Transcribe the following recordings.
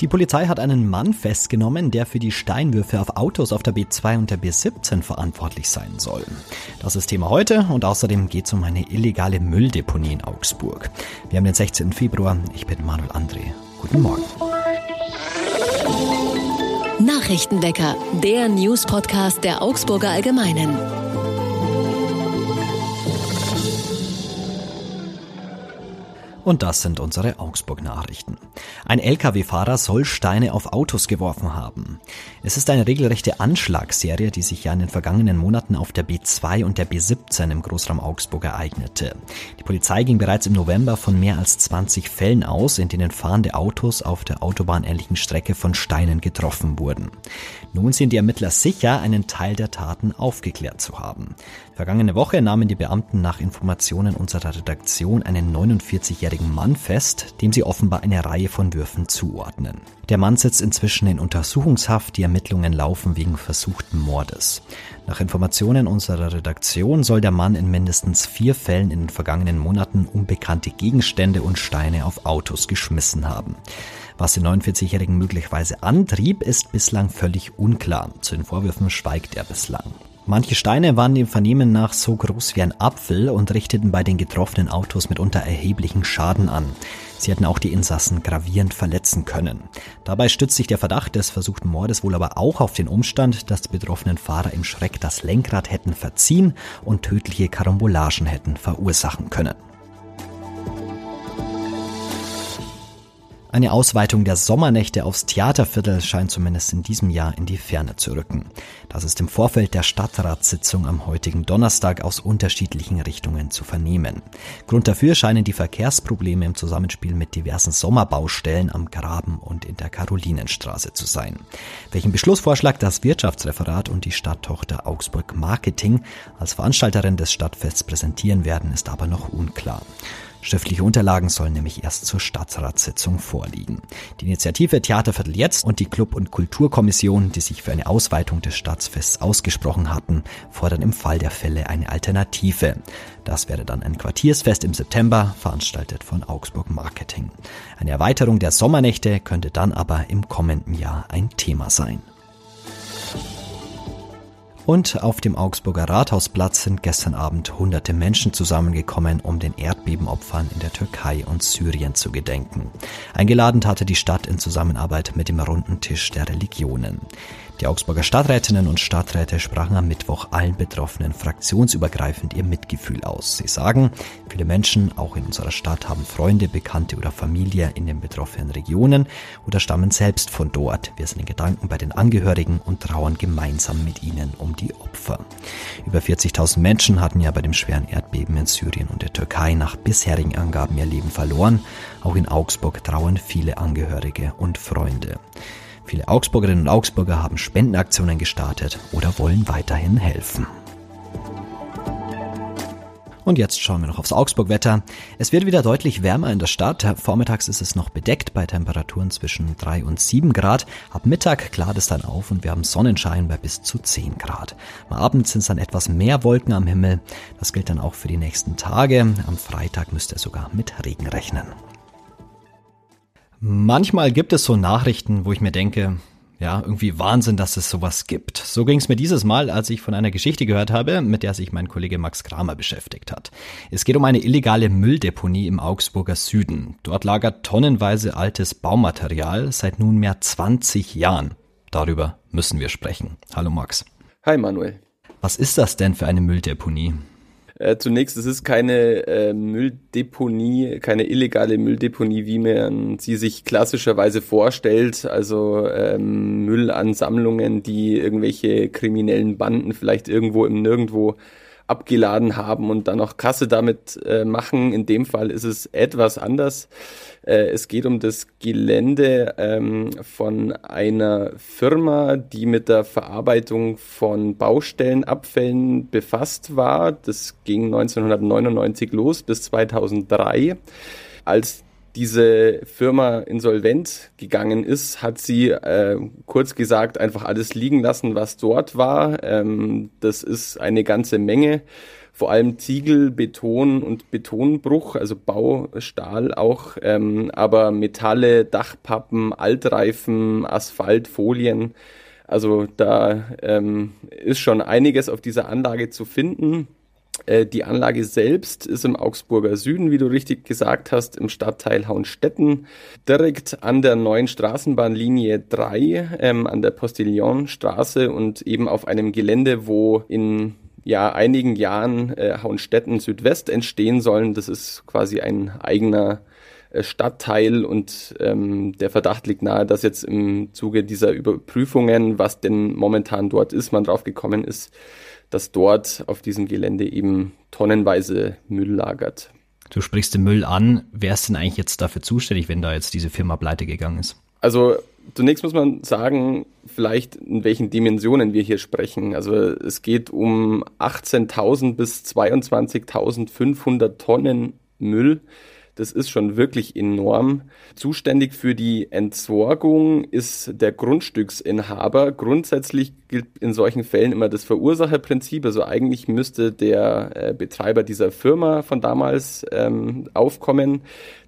Die Polizei hat einen Mann festgenommen, der für die Steinwürfe auf Autos auf der B2 und der B17 verantwortlich sein soll. Das ist Thema heute und außerdem geht es um eine illegale Mülldeponie in Augsburg. Wir haben den 16. Februar. Ich bin Manuel André. Guten Morgen. Nachrichtenwecker, der News-Podcast der Augsburger Allgemeinen. Und das sind unsere Augsburg-Nachrichten. Ein Lkw-Fahrer soll Steine auf Autos geworfen haben. Es ist eine regelrechte Anschlagsserie, die sich ja in den vergangenen Monaten auf der B2 und der B17 im Großraum Augsburg ereignete. Die Polizei ging bereits im November von mehr als 20 Fällen aus, in denen fahrende Autos auf der autobahnähnlichen Strecke von Steinen getroffen wurden. Nun sind die Ermittler sicher, einen Teil der Taten aufgeklärt zu haben. Vergangene Woche nahmen die Beamten nach Informationen unserer Redaktion einen 49-jährigen Mann fest, dem sie offenbar eine Reihe von Würfen zuordnen. Der Mann sitzt inzwischen in Untersuchungshaft, die Ermittlungen laufen wegen versuchten Mordes. Nach Informationen unserer Redaktion soll der Mann in mindestens vier Fällen in den vergangenen Monaten unbekannte Gegenstände und Steine auf Autos geschmissen haben. Was den 49-Jährigen möglicherweise antrieb, ist bislang völlig unklar. Zu den Vorwürfen schweigt er bislang. Manche Steine waren dem Vernehmen nach so groß wie ein Apfel und richteten bei den getroffenen Autos mitunter erheblichen Schaden an. Sie hätten auch die Insassen gravierend verletzen können. Dabei stützt sich der Verdacht des versuchten Mordes wohl aber auch auf den Umstand, dass die betroffenen Fahrer im Schreck das Lenkrad hätten verziehen und tödliche Karambolagen hätten verursachen können. Eine Ausweitung der Sommernächte aufs Theaterviertel scheint zumindest in diesem Jahr in die Ferne zu rücken. Das ist im Vorfeld der Stadtratssitzung am heutigen Donnerstag aus unterschiedlichen Richtungen zu vernehmen. Grund dafür scheinen die Verkehrsprobleme im Zusammenspiel mit diversen Sommerbaustellen am Graben und in der Karolinenstraße zu sein. Welchen Beschlussvorschlag das Wirtschaftsreferat und die Stadttochter Augsburg Marketing als Veranstalterin des Stadtfests präsentieren werden, ist aber noch unklar. Schriftliche Unterlagen sollen nämlich erst zur Stadtratssitzung vorliegen. Die Initiative Theaterviertel jetzt und die Club- und Kulturkommission, die sich für eine Ausweitung des Staatsfests ausgesprochen hatten, fordern im Fall der Fälle eine Alternative. Das wäre dann ein Quartiersfest im September, veranstaltet von Augsburg Marketing. Eine Erweiterung der Sommernächte könnte dann aber im kommenden Jahr ein Thema sein. Und auf dem Augsburger Rathausplatz sind gestern Abend hunderte Menschen zusammengekommen, um den Erdbebenopfern in der Türkei und Syrien zu gedenken. Eingeladen hatte die Stadt in Zusammenarbeit mit dem Runden Tisch der Religionen. Die Augsburger Stadträtinnen und Stadträte sprachen am Mittwoch allen Betroffenen fraktionsübergreifend ihr Mitgefühl aus. Sie sagen, viele Menschen, auch in unserer Stadt, haben Freunde, Bekannte oder Familie in den betroffenen Regionen oder stammen selbst von dort. Wir sind in Gedanken bei den Angehörigen und trauern gemeinsam mit ihnen um die Opfer. Über 40.000 Menschen hatten ja bei dem schweren Erdbeben in Syrien und der Türkei nach bisherigen Angaben ihr Leben verloren. Auch in Augsburg trauern viele Angehörige und Freunde. Viele Augsburgerinnen und Augsburger haben Spendenaktionen gestartet oder wollen weiterhin helfen. Und jetzt schauen wir noch aufs Augsburg-Wetter. Es wird wieder deutlich wärmer in der Stadt. Vormittags ist es noch bedeckt bei Temperaturen zwischen 3 und 7 Grad. Ab Mittag klart es dann auf und wir haben Sonnenschein bei bis zu 10 Grad. Am Abend sind es dann etwas mehr Wolken am Himmel. Das gilt dann auch für die nächsten Tage. Am Freitag müsst ihr sogar mit Regen rechnen. Manchmal gibt es so Nachrichten, wo ich mir denke, ja, irgendwie Wahnsinn, dass es sowas gibt. So ging es mir dieses Mal, als ich von einer Geschichte gehört habe, mit der sich mein Kollege Max Kramer beschäftigt hat. Es geht um eine illegale Mülldeponie im Augsburger Süden. Dort lagert tonnenweise altes Baumaterial seit nunmehr 20 Jahren. Darüber müssen wir sprechen. Hallo Max. Hi Manuel. Was ist das denn für eine Mülldeponie? Äh, zunächst, es ist keine äh, Mülldeponie, keine illegale Mülldeponie, wie man sie sich klassischerweise vorstellt. Also ähm, Müllansammlungen, die irgendwelche kriminellen Banden vielleicht irgendwo im Nirgendwo abgeladen haben und dann noch Kasse damit äh, machen. In dem Fall ist es etwas anders. Äh, es geht um das Gelände ähm, von einer Firma, die mit der Verarbeitung von Baustellenabfällen befasst war. Das ging 1999 los bis 2003. Als diese Firma insolvent gegangen ist, hat sie äh, kurz gesagt einfach alles liegen lassen, was dort war. Ähm, das ist eine ganze Menge. vor allem Ziegel, Beton und Betonbruch, also Baustahl auch, ähm, aber Metalle, Dachpappen, Altreifen, Asphalt, Folien. Also da ähm, ist schon einiges auf dieser Anlage zu finden. Äh, die Anlage selbst ist im Augsburger Süden, wie du richtig gesagt hast, im Stadtteil Hauenstetten, direkt an der neuen Straßenbahnlinie 3, ähm, an der Postillonstraße und eben auf einem Gelände, wo in ja, einigen Jahren äh, Hauenstetten Südwest entstehen sollen. Das ist quasi ein eigener Stadtteil und ähm, der Verdacht liegt nahe, dass jetzt im Zuge dieser Überprüfungen, was denn momentan dort ist, man drauf gekommen ist, dass dort auf diesem Gelände eben tonnenweise Müll lagert. Du sprichst den Müll an. Wer ist denn eigentlich jetzt dafür zuständig, wenn da jetzt diese Firma pleite gegangen ist? Also zunächst muss man sagen, vielleicht in welchen Dimensionen wir hier sprechen. Also es geht um 18.000 bis 22.500 Tonnen Müll das ist schon wirklich enorm. Zuständig für die Entsorgung ist der Grundstücksinhaber. Grundsätzlich gilt in solchen Fällen immer das Verursacherprinzip. Also eigentlich müsste der äh, Betreiber dieser Firma von damals ähm, aufkommen.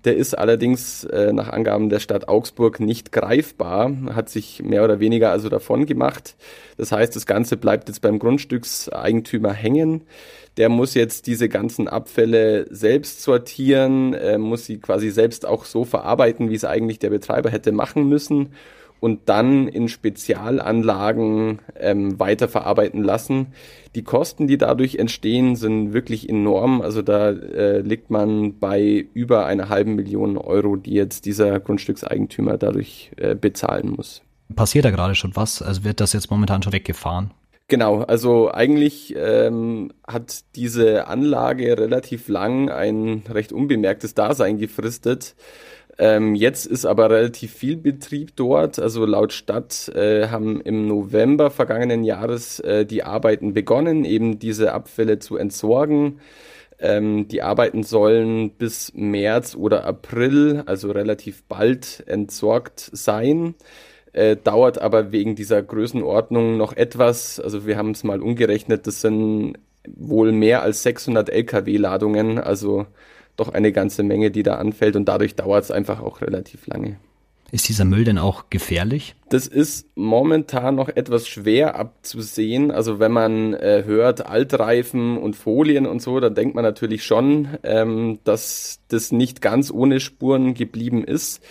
Der ist allerdings äh, nach Angaben der Stadt Augsburg nicht greifbar, hat sich mehr oder weniger also davon gemacht. Das heißt, das Ganze bleibt jetzt beim Grundstückseigentümer hängen. Der muss jetzt diese ganzen Abfälle selbst sortieren, äh, muss sie quasi selbst auch so verarbeiten, wie es eigentlich der Betreiber hätte machen müssen und dann in Spezialanlagen ähm, weiterverarbeiten lassen. Die Kosten, die dadurch entstehen, sind wirklich enorm. Also da äh, liegt man bei über einer halben Million Euro, die jetzt dieser Grundstückseigentümer dadurch äh, bezahlen muss. Passiert da gerade schon was? Also wird das jetzt momentan schon weggefahren? Genau, also eigentlich ähm, hat diese Anlage relativ lang ein recht unbemerktes Dasein gefristet. Ähm, jetzt ist aber relativ viel Betrieb dort. Also laut Stadt äh, haben im November vergangenen Jahres äh, die Arbeiten begonnen, eben diese Abfälle zu entsorgen. Ähm, die Arbeiten sollen bis März oder April, also relativ bald, entsorgt sein äh, dauert aber wegen dieser Größenordnung noch etwas. Also wir haben es mal umgerechnet, das sind wohl mehr als 600 Lkw-Ladungen, also doch eine ganze Menge, die da anfällt und dadurch dauert es einfach auch relativ lange. Ist dieser Müll denn auch gefährlich? Das ist momentan noch etwas schwer abzusehen. Also wenn man äh, hört Altreifen und Folien und so, dann denkt man natürlich schon, ähm, dass das nicht ganz ohne Spuren geblieben ist.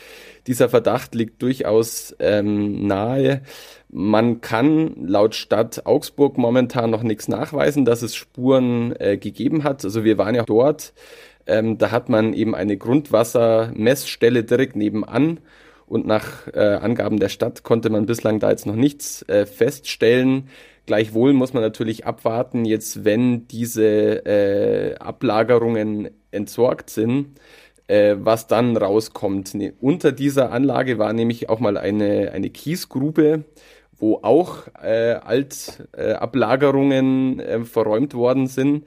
Dieser Verdacht liegt durchaus ähm, nahe. Man kann laut Stadt Augsburg momentan noch nichts nachweisen, dass es Spuren äh, gegeben hat. Also wir waren ja dort. Ähm, da hat man eben eine Grundwassermessstelle direkt nebenan. Und nach äh, Angaben der Stadt konnte man bislang da jetzt noch nichts äh, feststellen. Gleichwohl muss man natürlich abwarten, jetzt wenn diese äh, Ablagerungen entsorgt sind, äh, was dann rauskommt. Ne, unter dieser Anlage war nämlich auch mal eine, eine Kiesgrube, wo auch äh, Altablagerungen äh, verräumt worden sind.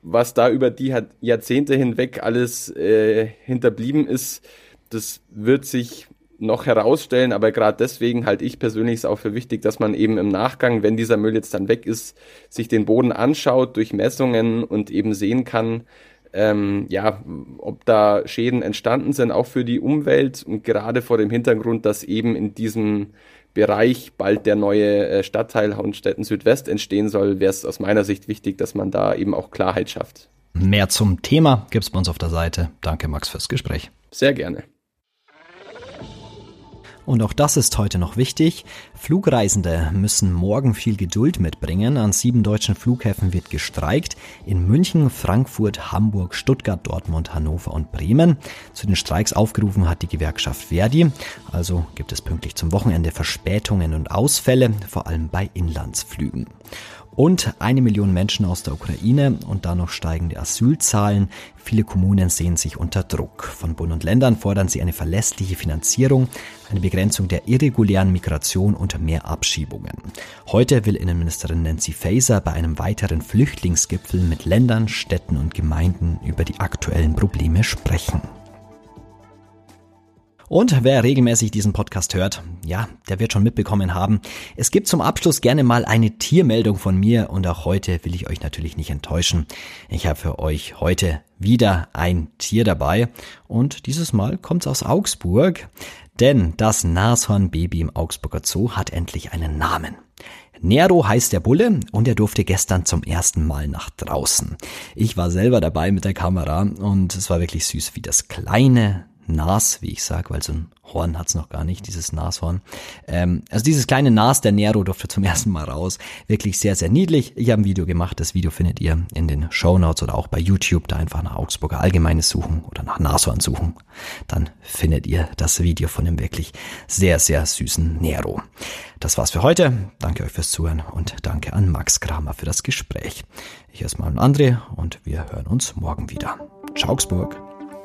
Was da über die Jahrzehnte hinweg alles äh, hinterblieben ist, das wird sich noch herausstellen, aber gerade deswegen halte ich persönlich es auch für wichtig, dass man eben im Nachgang, wenn dieser Müll jetzt dann weg ist, sich den Boden anschaut durch Messungen und eben sehen kann, ähm, ja, ob da Schäden entstanden sind, auch für die Umwelt und gerade vor dem Hintergrund, dass eben in diesem Bereich bald der neue äh, Stadtteil Hauenstetten Südwest entstehen soll, wäre es aus meiner Sicht wichtig, dass man da eben auch Klarheit schafft. Mehr zum Thema gibt es bei uns auf der Seite. Danke, Max, fürs Gespräch. Sehr gerne. Und auch das ist heute noch wichtig. Flugreisende müssen morgen viel Geduld mitbringen. An sieben deutschen Flughäfen wird gestreikt. In München, Frankfurt, Hamburg, Stuttgart, Dortmund, Hannover und Bremen. Zu den Streiks aufgerufen hat die Gewerkschaft Verdi. Also gibt es pünktlich zum Wochenende Verspätungen und Ausfälle, vor allem bei Inlandsflügen und eine Million Menschen aus der Ukraine und dann noch steigende Asylzahlen. Viele Kommunen sehen sich unter Druck. Von Bund und Ländern fordern sie eine verlässliche Finanzierung, eine Begrenzung der irregulären Migration und mehr Abschiebungen. Heute will Innenministerin Nancy Faeser bei einem weiteren Flüchtlingsgipfel mit Ländern, Städten und Gemeinden über die aktuellen Probleme sprechen. Und wer regelmäßig diesen Podcast hört, ja, der wird schon mitbekommen haben, es gibt zum Abschluss gerne mal eine Tiermeldung von mir und auch heute will ich euch natürlich nicht enttäuschen. Ich habe für euch heute wieder ein Tier dabei und dieses Mal kommt's aus Augsburg, denn das Nashornbaby im Augsburger Zoo hat endlich einen Namen. Nero heißt der Bulle und er durfte gestern zum ersten Mal nach draußen. Ich war selber dabei mit der Kamera und es war wirklich süß, wie das kleine Nas, wie ich sag, weil so ein Horn hat's noch gar nicht, dieses Nashorn. Ähm, also dieses kleine Nas der Nero durfte zum ersten Mal raus. Wirklich sehr, sehr niedlich. Ich habe ein Video gemacht. Das Video findet ihr in den Show Notes oder auch bei YouTube. Da einfach nach Augsburger Allgemeines suchen oder nach Nashorn suchen. Dann findet ihr das Video von dem wirklich sehr, sehr süßen Nero. Das war's für heute. Danke euch fürs Zuhören und danke an Max Kramer für das Gespräch. Ich erstmal an André und wir hören uns morgen wieder. Ciao Augsburg.